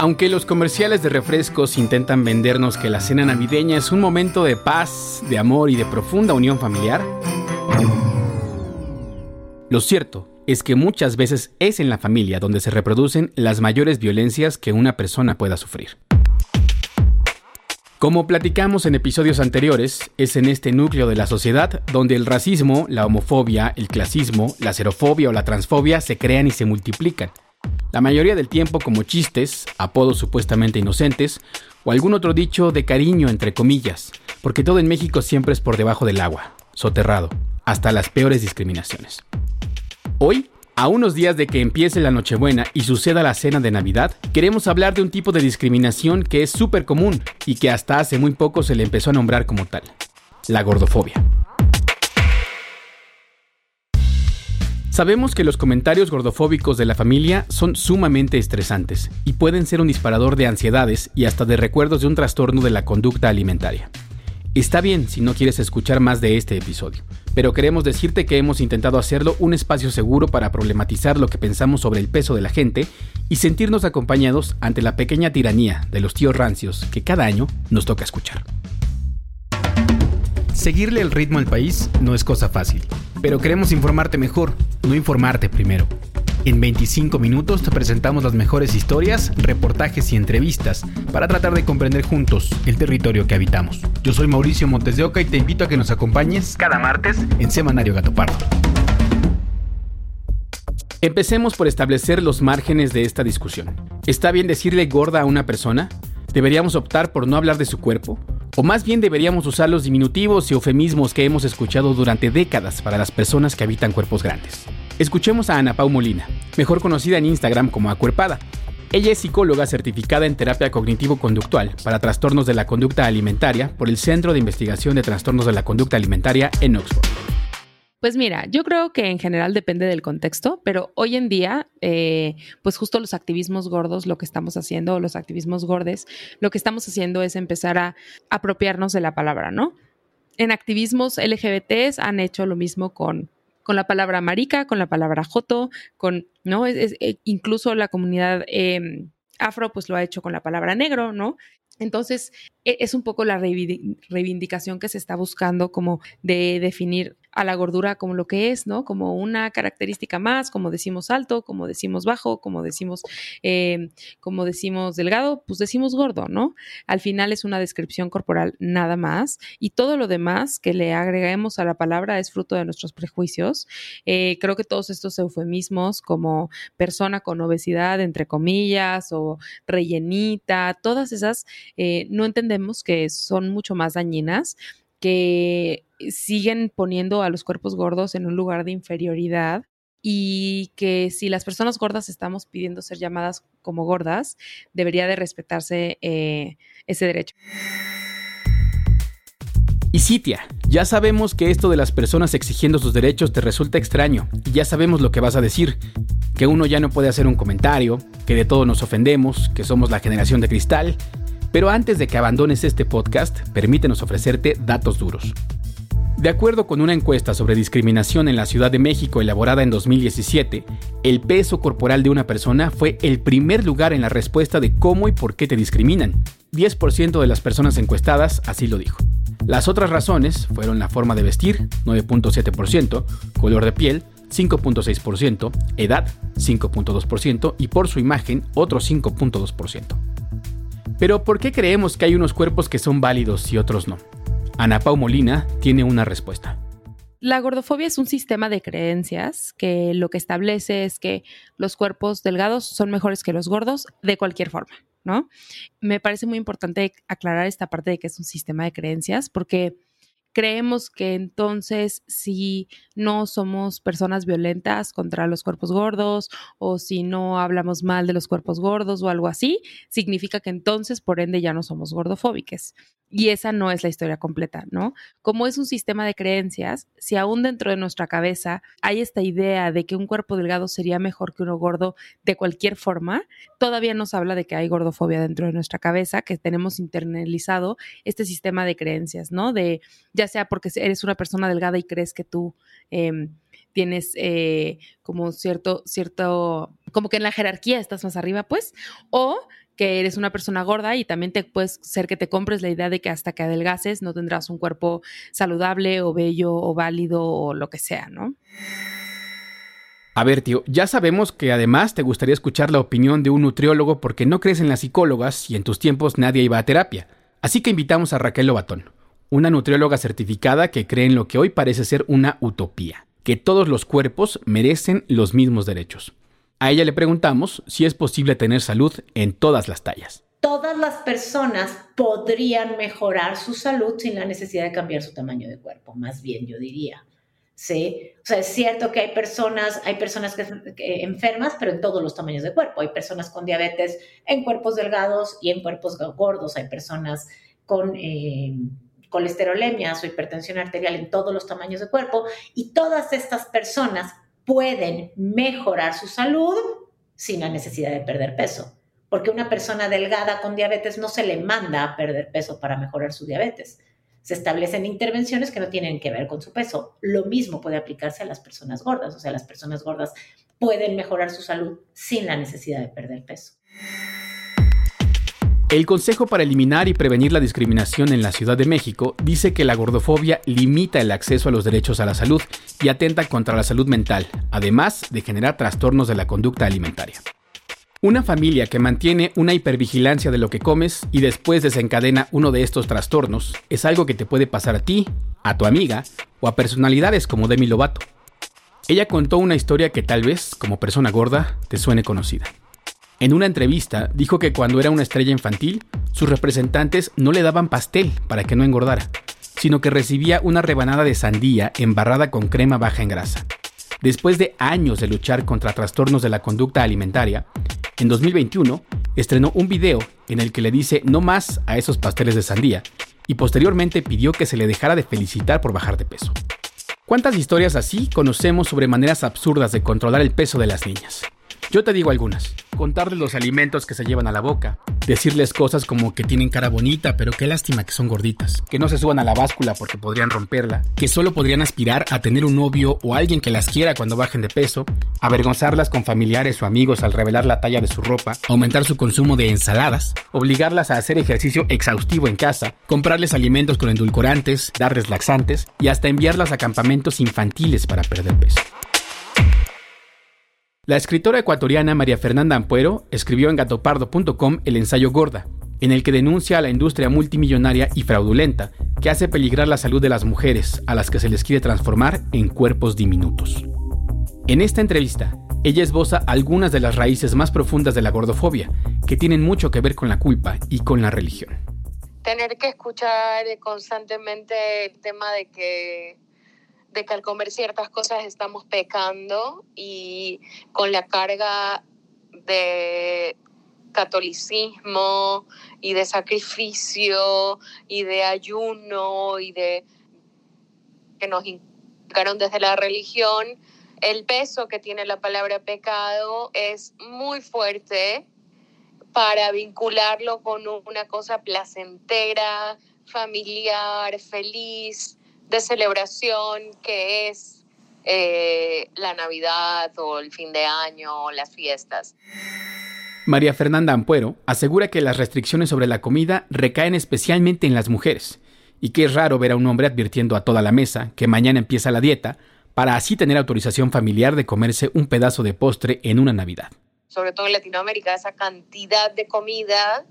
Aunque los comerciales de refrescos intentan vendernos que la cena navideña es un momento de paz, de amor y de profunda unión familiar, lo cierto es que muchas veces es en la familia donde se reproducen las mayores violencias que una persona pueda sufrir. Como platicamos en episodios anteriores, es en este núcleo de la sociedad donde el racismo, la homofobia, el clasismo, la xerofobia o la transfobia se crean y se multiplican la mayoría del tiempo como chistes, apodos supuestamente inocentes, o algún otro dicho de cariño entre comillas, porque todo en México siempre es por debajo del agua, soterrado, hasta las peores discriminaciones. Hoy, a unos días de que empiece la Nochebuena y suceda la cena de Navidad, queremos hablar de un tipo de discriminación que es súper común y que hasta hace muy poco se le empezó a nombrar como tal, la gordofobia. Sabemos que los comentarios gordofóbicos de la familia son sumamente estresantes y pueden ser un disparador de ansiedades y hasta de recuerdos de un trastorno de la conducta alimentaria. Está bien si no quieres escuchar más de este episodio, pero queremos decirte que hemos intentado hacerlo un espacio seguro para problematizar lo que pensamos sobre el peso de la gente y sentirnos acompañados ante la pequeña tiranía de los tíos rancios que cada año nos toca escuchar. Seguirle el ritmo al país no es cosa fácil, pero queremos informarte mejor, no informarte primero. En 25 minutos te presentamos las mejores historias, reportajes y entrevistas para tratar de comprender juntos el territorio que habitamos. Yo soy Mauricio Montes de Oca y te invito a que nos acompañes cada martes en Semanario Gato Pardo. Empecemos por establecer los márgenes de esta discusión. ¿Está bien decirle gorda a una persona? ¿Deberíamos optar por no hablar de su cuerpo? O más bien deberíamos usar los diminutivos y eufemismos que hemos escuchado durante décadas para las personas que habitan cuerpos grandes. Escuchemos a Ana Pau Molina, mejor conocida en Instagram como Acuerpada. Ella es psicóloga certificada en terapia cognitivo-conductual para trastornos de la conducta alimentaria por el Centro de Investigación de Trastornos de la Conducta Alimentaria en Oxford. Pues mira, yo creo que en general depende del contexto, pero hoy en día, eh, pues justo los activismos gordos, lo que estamos haciendo, los activismos gordes, lo que estamos haciendo es empezar a apropiarnos de la palabra, ¿no? En activismos LGBTs han hecho lo mismo con, con la palabra marica, con la palabra joto, con, ¿no? Es, eh, incluso la comunidad em, afro, pues lo ha hecho con la palabra negro, ¿no? Entonces, es un poco la reivindicación que se está buscando como de definir a la gordura como lo que es, ¿no? Como una característica más, como decimos alto, como decimos bajo, como decimos, eh, como decimos delgado, pues decimos gordo, ¿no? Al final es una descripción corporal nada más y todo lo demás que le agreguemos a la palabra es fruto de nuestros prejuicios. Eh, creo que todos estos eufemismos como persona con obesidad, entre comillas, o rellenita, todas esas, eh, no entendemos que son mucho más dañinas que siguen poniendo a los cuerpos gordos en un lugar de inferioridad y que si las personas gordas estamos pidiendo ser llamadas como gordas, debería de respetarse eh, ese derecho. Y Sitia, ya sabemos que esto de las personas exigiendo sus derechos te resulta extraño y ya sabemos lo que vas a decir, que uno ya no puede hacer un comentario, que de todo nos ofendemos, que somos la generación de cristal, pero antes de que abandones este podcast, permítenos ofrecerte datos duros. De acuerdo con una encuesta sobre discriminación en la Ciudad de México elaborada en 2017, el peso corporal de una persona fue el primer lugar en la respuesta de cómo y por qué te discriminan. 10% de las personas encuestadas así lo dijo. Las otras razones fueron la forma de vestir, 9.7%, color de piel, 5.6%, edad, 5.2% y por su imagen, otro 5.2%. Pero ¿por qué creemos que hay unos cuerpos que son válidos y otros no? Ana Pau Molina tiene una respuesta. La gordofobia es un sistema de creencias que lo que establece es que los cuerpos delgados son mejores que los gordos de cualquier forma, ¿no? Me parece muy importante aclarar esta parte de que es un sistema de creencias porque creemos que entonces si no somos personas violentas contra los cuerpos gordos o si no hablamos mal de los cuerpos gordos o algo así, significa que entonces por ende ya no somos gordofóbicos. Y esa no es la historia completa, ¿no? Como es un sistema de creencias, si aún dentro de nuestra cabeza hay esta idea de que un cuerpo delgado sería mejor que uno gordo de cualquier forma, todavía nos habla de que hay gordofobia dentro de nuestra cabeza, que tenemos internalizado este sistema de creencias, ¿no? De ya sea porque eres una persona delgada y crees que tú em, tienes eh, como cierto, cierto, como que en la jerarquía estás más arriba, pues, o que eres una persona gorda y también te puedes ser que te compres la idea de que hasta que adelgaces no tendrás un cuerpo saludable o bello o válido o lo que sea, ¿no? A ver, tío, ya sabemos que además te gustaría escuchar la opinión de un nutriólogo porque no crees en las psicólogas y en tus tiempos nadie iba a terapia. Así que invitamos a Raquel Lobatón, una nutrióloga certificada que cree en lo que hoy parece ser una utopía, que todos los cuerpos merecen los mismos derechos. A ella le preguntamos si es posible tener salud en todas las tallas. Todas las personas podrían mejorar su salud sin la necesidad de cambiar su tamaño de cuerpo, más bien yo diría. ¿sí? O sea, es cierto que hay personas, hay personas que, enfermas, pero en todos los tamaños de cuerpo. Hay personas con diabetes en cuerpos delgados y en cuerpos gordos. Hay personas con eh, colesterolemias o hipertensión arterial en todos los tamaños de cuerpo. Y todas estas personas pueden mejorar su salud sin la necesidad de perder peso. Porque una persona delgada con diabetes no se le manda a perder peso para mejorar su diabetes. Se establecen intervenciones que no tienen que ver con su peso. Lo mismo puede aplicarse a las personas gordas. O sea, las personas gordas pueden mejorar su salud sin la necesidad de perder peso. El Consejo para Eliminar y Prevenir la Discriminación en la Ciudad de México dice que la gordofobia limita el acceso a los derechos a la salud y atenta contra la salud mental, además de generar trastornos de la conducta alimentaria. Una familia que mantiene una hipervigilancia de lo que comes y después desencadena uno de estos trastornos es algo que te puede pasar a ti, a tu amiga o a personalidades como Demi Lovato. Ella contó una historia que tal vez, como persona gorda, te suene conocida. En una entrevista dijo que cuando era una estrella infantil, sus representantes no le daban pastel para que no engordara, sino que recibía una rebanada de sandía embarrada con crema baja en grasa. Después de años de luchar contra trastornos de la conducta alimentaria, en 2021 estrenó un video en el que le dice no más a esos pasteles de sandía y posteriormente pidió que se le dejara de felicitar por bajar de peso. ¿Cuántas historias así conocemos sobre maneras absurdas de controlar el peso de las niñas? Yo te digo algunas. Contarles los alimentos que se llevan a la boca. Decirles cosas como que tienen cara bonita, pero qué lástima que son gorditas. Que no se suban a la báscula porque podrían romperla. Que solo podrían aspirar a tener un novio o alguien que las quiera cuando bajen de peso. Avergonzarlas con familiares o amigos al revelar la talla de su ropa. Aumentar su consumo de ensaladas. Obligarlas a hacer ejercicio exhaustivo en casa. Comprarles alimentos con endulcorantes. Darles laxantes. Y hasta enviarlas a campamentos infantiles para perder peso. La escritora ecuatoriana María Fernanda Ampuero escribió en gatopardo.com el ensayo Gorda, en el que denuncia a la industria multimillonaria y fraudulenta que hace peligrar la salud de las mujeres a las que se les quiere transformar en cuerpos diminutos. En esta entrevista, ella esboza algunas de las raíces más profundas de la gordofobia, que tienen mucho que ver con la culpa y con la religión. Tener que escuchar constantemente el tema de que de que al comer ciertas cosas estamos pecando y con la carga de catolicismo y de sacrificio y de ayuno y de que nos indicaron desde la religión, el peso que tiene la palabra pecado es muy fuerte para vincularlo con una cosa placentera, familiar, feliz, de celebración que es eh, la Navidad o el fin de año o las fiestas. María Fernanda Ampuero asegura que las restricciones sobre la comida recaen especialmente en las mujeres y que es raro ver a un hombre advirtiendo a toda la mesa que mañana empieza la dieta para así tener autorización familiar de comerse un pedazo de postre en una Navidad. Sobre todo en Latinoamérica, esa cantidad de comida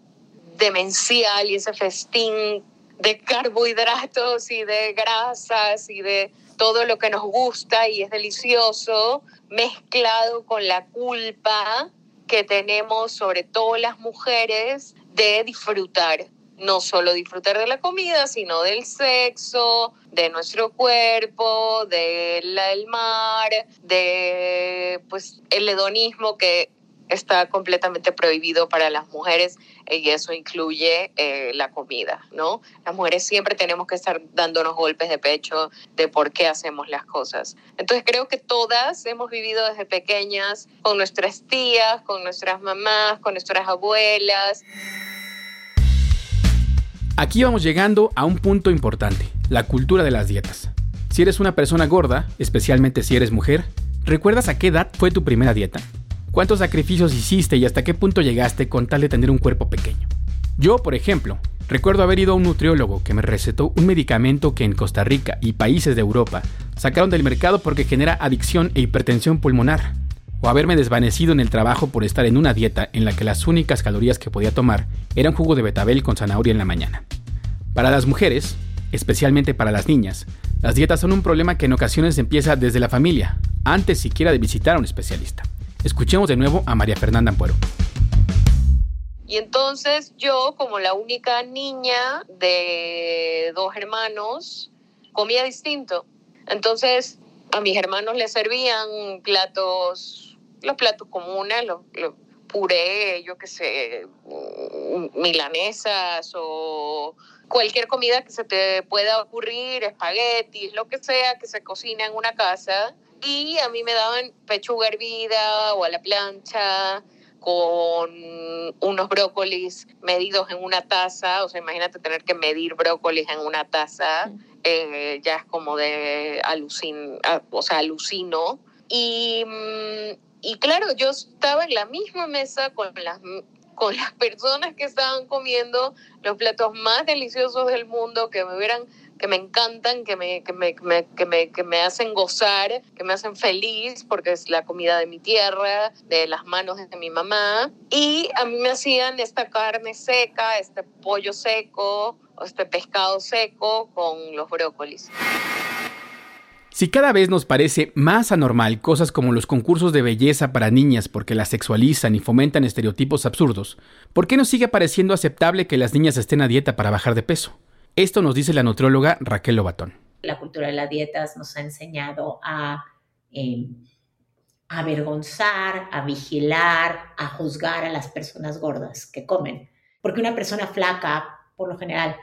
demencial y ese festín de carbohidratos y de grasas y de todo lo que nos gusta y es delicioso, mezclado con la culpa que tenemos, sobre todo las mujeres, de disfrutar, no solo disfrutar de la comida, sino del sexo, de nuestro cuerpo, del mar, de pues el hedonismo que está completamente prohibido para las mujeres y eso incluye eh, la comida, ¿no? Las mujeres siempre tenemos que estar dándonos golpes de pecho de por qué hacemos las cosas. Entonces creo que todas hemos vivido desde pequeñas con nuestras tías, con nuestras mamás, con nuestras abuelas. Aquí vamos llegando a un punto importante, la cultura de las dietas. Si eres una persona gorda, especialmente si eres mujer, ¿recuerdas a qué edad fue tu primera dieta? ¿Cuántos sacrificios hiciste y hasta qué punto llegaste con tal de tener un cuerpo pequeño? Yo, por ejemplo, recuerdo haber ido a un nutriólogo que me recetó un medicamento que en Costa Rica y países de Europa sacaron del mercado porque genera adicción e hipertensión pulmonar, o haberme desvanecido en el trabajo por estar en una dieta en la que las únicas calorías que podía tomar eran jugo de betabel con zanahoria en la mañana. Para las mujeres, especialmente para las niñas, las dietas son un problema que en ocasiones empieza desde la familia, antes siquiera de visitar a un especialista. Escuchemos de nuevo a María Fernanda Ampuero. Y entonces yo, como la única niña de dos hermanos, comía distinto. Entonces a mis hermanos les servían platos, los platos comunes, los, puré, yo qué sé, mm, milanesas o cualquier comida que se te pueda ocurrir, espaguetis, lo que sea que se cocina en una casa y a mí me daban pechuga hervida o a la plancha con unos brócolis medidos en una taza, o sea, imagínate tener que medir brócolis en una taza, eh, ya es como de alucin, o sea, alucino. Y, y claro, yo estaba en la misma mesa con las con las personas que estaban comiendo los platos más deliciosos del mundo, que me hubieran que me encantan, que me, que me, que me, que me, hacen gozar, que me hacen feliz, porque es la comida de mi tierra, de las manos de mi mamá. Y a mí me hacían esta carne seca, este pollo seco, este pescado seco con los brócolis. Si cada vez nos parece más anormal cosas como los concursos de belleza para niñas porque las sexualizan y fomentan estereotipos absurdos, ¿por qué nos sigue pareciendo aceptable que las niñas estén a dieta para bajar de peso? Esto nos dice la nutrióloga Raquel Lobatón. La cultura de las dietas nos ha enseñado a em, avergonzar, a vigilar, a juzgar a las personas gordas que comen. Porque una persona flaca, por lo general,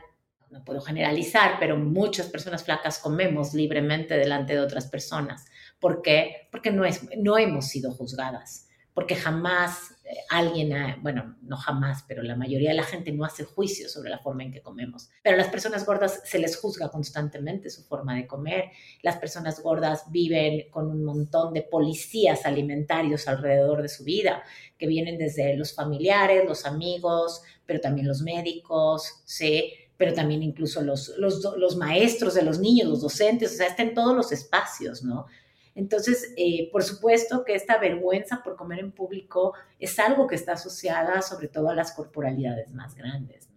no puedo generalizar, pero muchas personas flacas comemos libremente delante de otras personas. ¿Por qué? Porque no hemos sido juzgadas, porque jamás alguien, bueno, no jamás, pero la mayoría de la gente no hace juicio sobre la forma en que comemos. Pero a las personas gordas se les juzga constantemente su forma de comer. Las personas gordas viven con un montón de policías alimentarios alrededor de su vida, que vienen desde los familiares, los amigos, pero también los médicos, ¿sí? pero también incluso los, los, los maestros de los niños, los docentes, o sea, está en todos los espacios, ¿no? Entonces, eh, por supuesto que esta vergüenza por comer en público es algo que está asociada sobre todo a las corporalidades más grandes.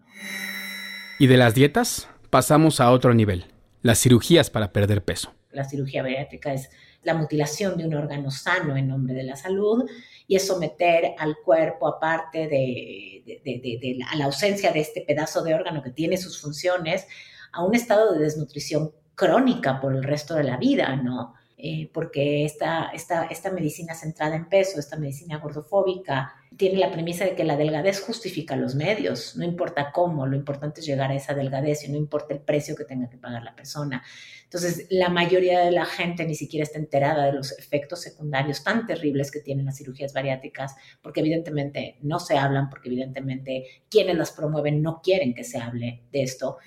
Y de las dietas pasamos a otro nivel, las cirugías para perder peso. La cirugía bariátrica es la mutilación de un órgano sano en nombre de la salud y es someter al cuerpo, aparte de, a la ausencia de este pedazo de órgano que tiene sus funciones, a un estado de desnutrición crónica por el resto de la vida, ¿no? Eh, porque esta, esta, esta medicina centrada en peso, esta medicina gordofóbica, tiene la premisa de que la delgadez justifica los medios, no importa cómo, lo importante es llegar a esa delgadez y no importa el precio que tenga que pagar la persona. Entonces, la mayoría de la gente ni siquiera está enterada de los efectos secundarios tan terribles que tienen las cirugías bariátricas, porque evidentemente no se hablan, porque evidentemente quienes las promueven no quieren que se hable de esto.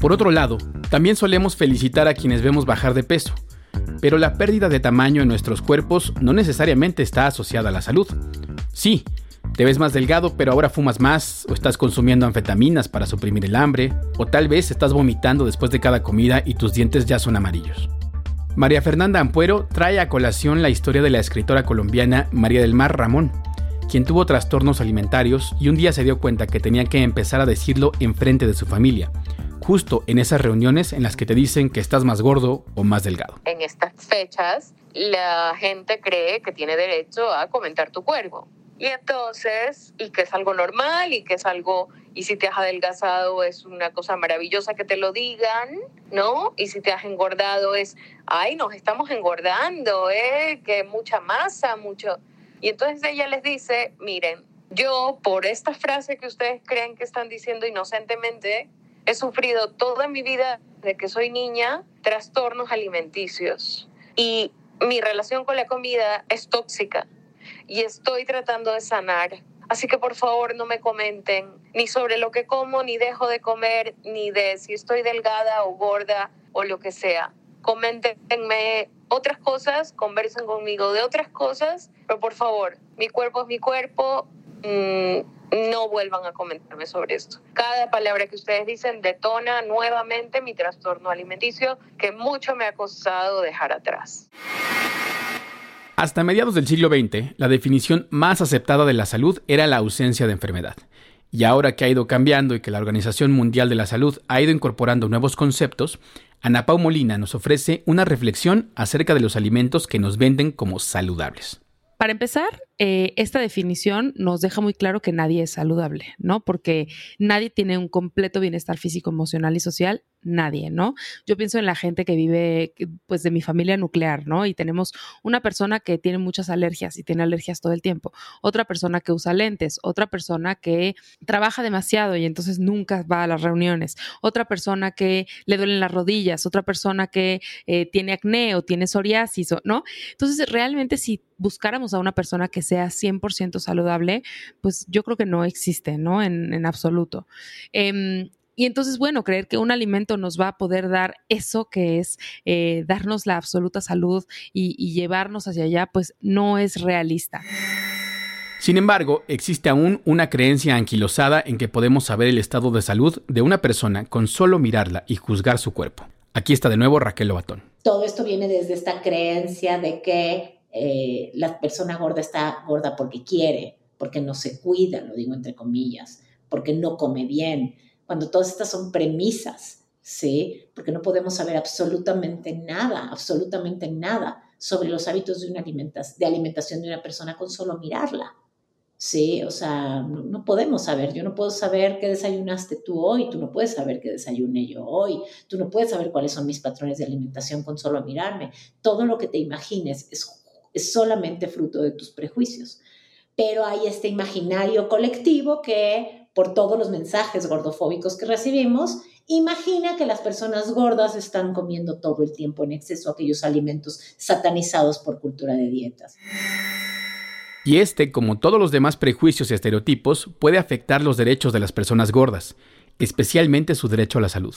Por otro lado, también solemos felicitar a quienes vemos bajar de peso, pero la pérdida de tamaño en nuestros cuerpos no necesariamente está asociada a la salud. Sí, te ves más delgado, pero ahora fumas más, o estás consumiendo anfetaminas para suprimir el hambre, o tal vez estás vomitando después de cada comida y tus dientes ya son amarillos. María Fernanda Ampuero trae a colación la historia de la escritora colombiana María del Mar Ramón, quien tuvo trastornos alimentarios y un día se dio cuenta que tenía que empezar a decirlo en frente de su familia, justo en esas reuniones en las que te dicen que estás más gordo o más delgado. En estas fechas, la gente cree que tiene derecho a comentar tu cuerpo. Y entonces, y que es algo normal y que es algo, y si te has adelgazado es una cosa maravillosa que te lo digan, ¿no? Y si te has engordado es, ay, nos estamos engordando, ¿eh? Que mucha masa, mucho. Y entonces ella les dice, miren, yo por esta frase que ustedes creen que están diciendo inocentemente, he sufrido toda mi vida de que soy niña trastornos alimenticios. Y mi relación con la comida es tóxica y estoy tratando de sanar. Así que por favor no me comenten ni sobre lo que como, ni dejo de comer, ni de si estoy delgada o gorda o lo que sea. Coméntenme otras cosas, conversen conmigo de otras cosas, pero por favor, mi cuerpo es mi cuerpo, mm, no vuelvan a comentarme sobre esto. Cada palabra que ustedes dicen detona nuevamente mi trastorno alimenticio que mucho me ha costado dejar atrás. Hasta mediados del siglo XX, la definición más aceptada de la salud era la ausencia de enfermedad. Y ahora que ha ido cambiando y que la Organización Mundial de la Salud ha ido incorporando nuevos conceptos, Ana Pau Molina nos ofrece una reflexión acerca de los alimentos que nos venden como saludables. Para empezar, eh, esta definición nos deja muy claro que nadie es saludable, ¿no? Porque nadie tiene un completo bienestar físico, emocional y social, nadie, ¿no? Yo pienso en la gente que vive, pues, de mi familia nuclear, ¿no? Y tenemos una persona que tiene muchas alergias y tiene alergias todo el tiempo, otra persona que usa lentes, otra persona que trabaja demasiado y entonces nunca va a las reuniones, otra persona que le duelen las rodillas, otra persona que eh, tiene acné o tiene psoriasis, ¿no? Entonces, realmente si buscáramos a una persona que sea 100% saludable, pues yo creo que no existe, ¿no? En, absoluto. Em, y entonces, bueno, creer que un alimento nos va a poder dar eso que es eh, darnos la absoluta salud y, y llevarnos hacia allá, pues no es realista. Sin embargo, existe aún una creencia anquilosada en que podemos saber el estado de salud de una persona con solo mirarla y juzgar su cuerpo. Aquí está de nuevo Raquel Lobatón. Todo esto viene desde esta creencia de que eh, la persona gorda está gorda porque quiere, porque no se cuida, lo digo entre comillas, porque no come bien, cuando todas estas son premisas, ¿sí? Porque no podemos saber absolutamente nada, absolutamente nada sobre los hábitos de, una alimentación, de una persona con solo mirarla. Sí, o sea, no, podemos saber. Yo no puedo saber qué desayunaste tú hoy, tú no puedes saber qué desayuné yo hoy, tú no puedes saber cuáles son mis patrones de alimentación con solo mirarme. Todo lo que te imagines es es solamente fruto de tus prejuicios. Pero hay este imaginario colectivo que, por todos los mensajes gordofóbicos que recibimos, imagina que las personas gordas están comiendo todo el tiempo en exceso aquellos alimentos satanizados por cultura de dietas. Y este, como todos los demás prejuicios y estereotipos, puede afectar los derechos de las personas gordas, especialmente su derecho a la salud,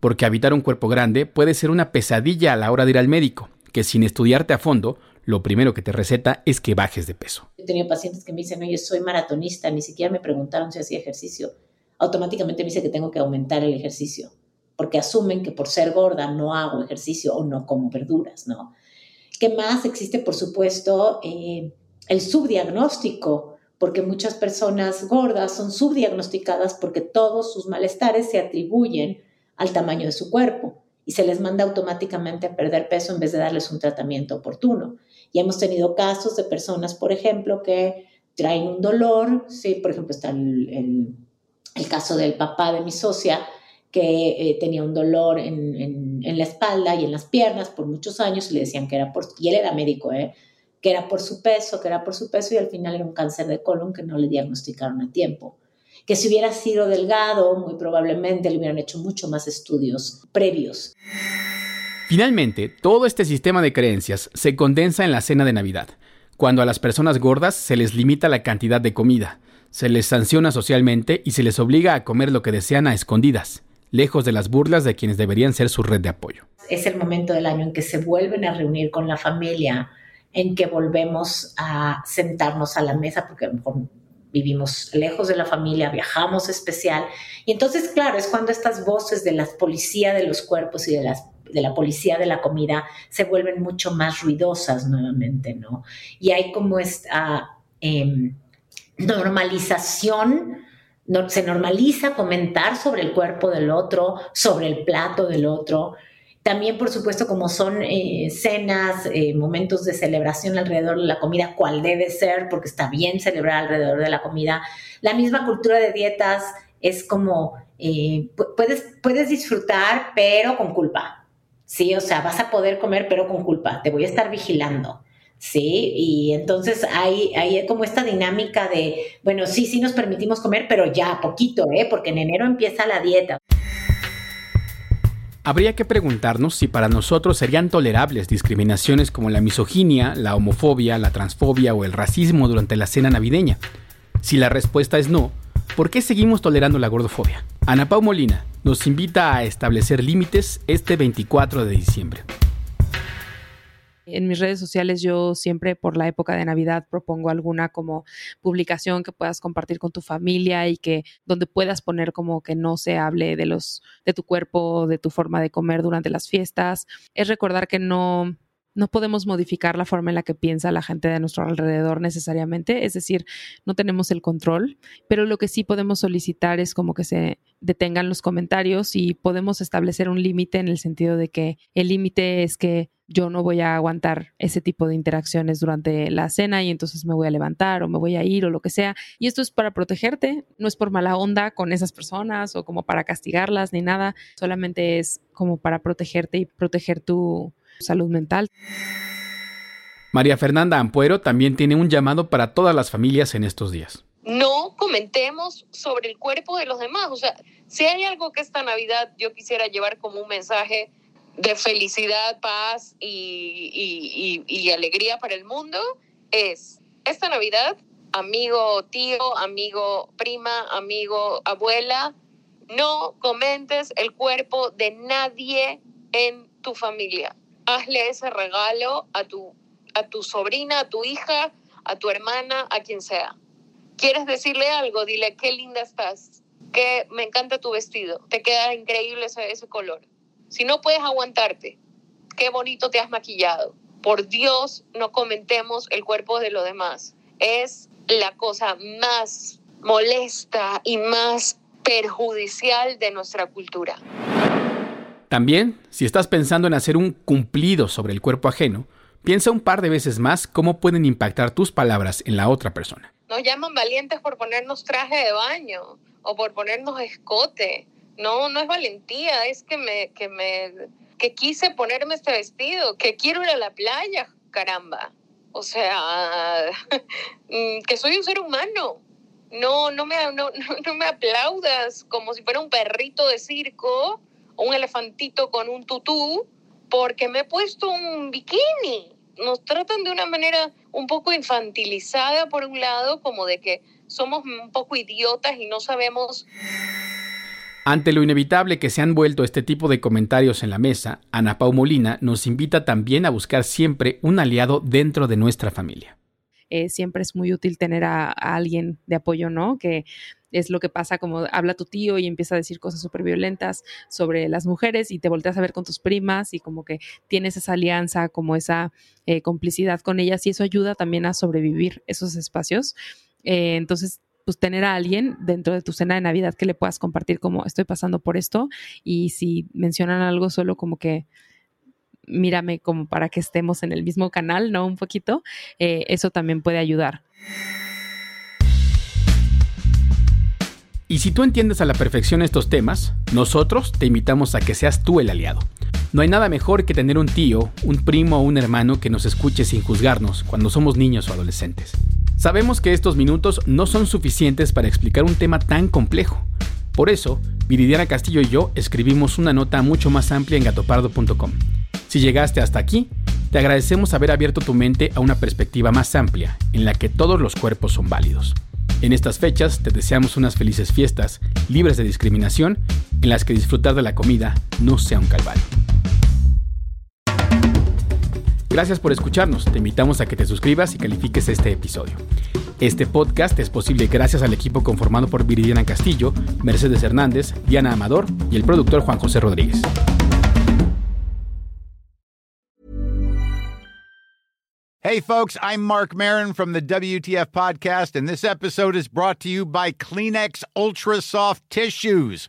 porque habitar un cuerpo grande puede ser una pesadilla a la hora de ir al médico, que sin estudiarte a fondo lo primero que te receta es que bajes de peso. He tenido pacientes que me dicen, oye, soy maratonista, ni siquiera me preguntaron si hacía ejercicio. Automáticamente me dice que tengo que aumentar el ejercicio, porque asumen que por ser gorda no hago ejercicio o no como verduras, ¿no? ¿Qué más? Existe, por supuesto, eh, el subdiagnóstico, porque muchas personas gordas son subdiagnosticadas porque todos sus malestares se atribuyen al tamaño de su cuerpo y se les manda automáticamente a perder peso en vez de darles un tratamiento oportuno. Y hemos tenido casos de personas, por ejemplo, que traen un dolor, sí, por ejemplo, está el, caso del papá de mi socia, que eh, tenía un dolor en, la espalda y en las piernas por muchos años y le decían que era por, y él era médico, ¿eh? que era por su peso, que era por su peso y al final era un cáncer de colon que no le diagnosticaron a tiempo. Que si hubiera sido delgado, muy probablemente le hubieran hecho mucho más estudios previos. Finalmente, todo este sistema de creencias se condensa en la cena de Navidad, cuando a las personas gordas se les limita la cantidad de comida, se les sanciona socialmente y se les obliga a comer lo que desean a escondidas, lejos de las burlas de quienes deberían ser su red de apoyo. Es el momento del año en que se vuelven a reunir con la familia, en que volvemos a sentarnos a la mesa, porque a lo mejor vivimos lejos de la familia, viajamos especial. Y entonces, claro, es cuando estas voces de la policía de los cuerpos y de las de la policía de la comida se vuelven mucho más ruidosas nuevamente, ¿no? Y hay como esta em, normalización, se normaliza comentar sobre el cuerpo del otro, sobre el plato del otro, También, por supuesto, como son eh, cenas, eh, momentos de celebración alrededor de la comida, cuál debe ser, porque está bien celebrar alrededor de la comida. La misma cultura de dietas es como, eh, puedes, puedes disfrutar, pero con culpa. Sí, o sea, vas a poder comer, pero con culpa. Te voy a estar vigilando. Sí, y entonces hay, hay como esta dinámica de, bueno, sí, sí nos permitimos comer, pero ya, poquito, ¿eh? Porque en enero empieza la dieta. Habría que preguntarnos si para nosotros serían tolerables discriminaciones como la misoginia, la homofobia, la transfobia o el racismo durante la cena navideña. Si la respuesta es no, ¿por qué seguimos tolerando la gordofobia? Ana Pau Molina nos invita a establecer límites este 24 de diciembre. En mis redes sociales yo siempre por la época de Navidad propongo alguna como publicación que puedas compartir con tu familia y que donde puedas poner como que no se hable de los de tu cuerpo, de tu forma de comer durante las fiestas. Es recordar que no no podemos modificar la forma en la que piensa la gente de nuestro alrededor necesariamente, es decir, no tenemos el control, pero lo que sí podemos solicitar es como que se detengan los comentarios y podemos establecer un límite en el sentido de que el límite es que yo no voy a aguantar ese tipo de interacciones durante la cena y entonces me voy a levantar o me voy a ir o lo que sea. Y esto es para protegerte, no es por mala onda con esas personas o como para castigarlas ni nada, solamente es como para protegerte y proteger tu salud mental. María Fernanda Ampuero también tiene un llamado para todas las familias en estos días. No comentemos sobre el cuerpo de los demás. O sea, si hay algo que esta Navidad yo quisiera llevar como un mensaje de felicidad, paz y, y alegría para el mundo, es esta Navidad, amigo tío, amigo prima, amigo abuela, no comentes el cuerpo de nadie en tu familia hazle ese regalo a tu, a tu sobrina, a tu hija, a tu hermana, a quien sea. ¿Quieres decirle algo? Dile, qué linda estás, que me encanta tu vestido, te queda increíble ese, ese color. Si no puedes aguantarte, qué bonito te has maquillado. Por Dios, no comentemos el cuerpo de los demás. Es la cosa más molesta y más perjudicial de nuestra cultura. También, si estás pensando en hacer un cumplido sobre el cuerpo ajeno, piensa un par de veces más cómo pueden impactar tus palabras en la otra persona. Nos llaman valientes por ponernos traje de baño o por ponernos escote. No, no es valentía, es que me, que me, que quise ponerme este vestido, que quiero ir a la playa, caramba. O sea, que soy un ser humano. No, no me, no, no me aplaudas como si fuera un perrito de circo un elefantito con un tutú porque me he puesto un bikini. Nos tratan de una manera un poco infantilizada por un lado, como de que somos un poco idiotas y no sabemos... Ante lo inevitable que se han vuelto este tipo de comentarios en la mesa, Ana Pau Molina nos invita también a buscar siempre un aliado dentro de nuestra familia. Eh, siempre es muy útil tener a, alguien de apoyo, ¿no? Que es lo que pasa como habla tu tío y empieza a decir cosas súper violentas sobre las mujeres y te volteas a ver con tus primas y como que tienes esa alianza, como esa eh, complicidad con ellas y eso ayuda también a sobrevivir esos espacios. Eh, entonces, pues tener a alguien dentro de tu cena de Navidad que le puedas compartir como estoy pasando por esto y si mencionan algo solo como que mírame como para que estemos en el mismo canal, ¿no? Un poquito, eh, eso también puede ayudar. Y si tú entiendes a la perfección estos temas, nosotros te invitamos a que seas tú el aliado. No hay nada mejor que tener un tío, un primo o un hermano que nos escuche sin juzgarnos cuando somos niños o adolescentes. Sabemos que estos minutos no son suficientes para explicar un tema tan complejo. Por eso, Viridiana Castillo y yo escribimos una nota mucho más amplia en gatopardo.com. Si llegaste hasta aquí, te agradecemos haber abierto tu mente a una perspectiva más amplia, en la que todos los cuerpos son válidos. En estas fechas te deseamos unas felices fiestas, libres de discriminación, en las que disfrutar de la comida no sea un calvario. Gracias por escucharnos, te invitamos a que te suscribas y califiques este episodio. Este podcast es posible gracias al equipo conformado por Viridiana Castillo, Mercedes Hernández, Diana Amador y el productor Juan José Rodríguez. Hey, folks, I'm Mark Marin from the WTF Podcast, and this episode is brought to you by Kleenex Ultra Soft Tissues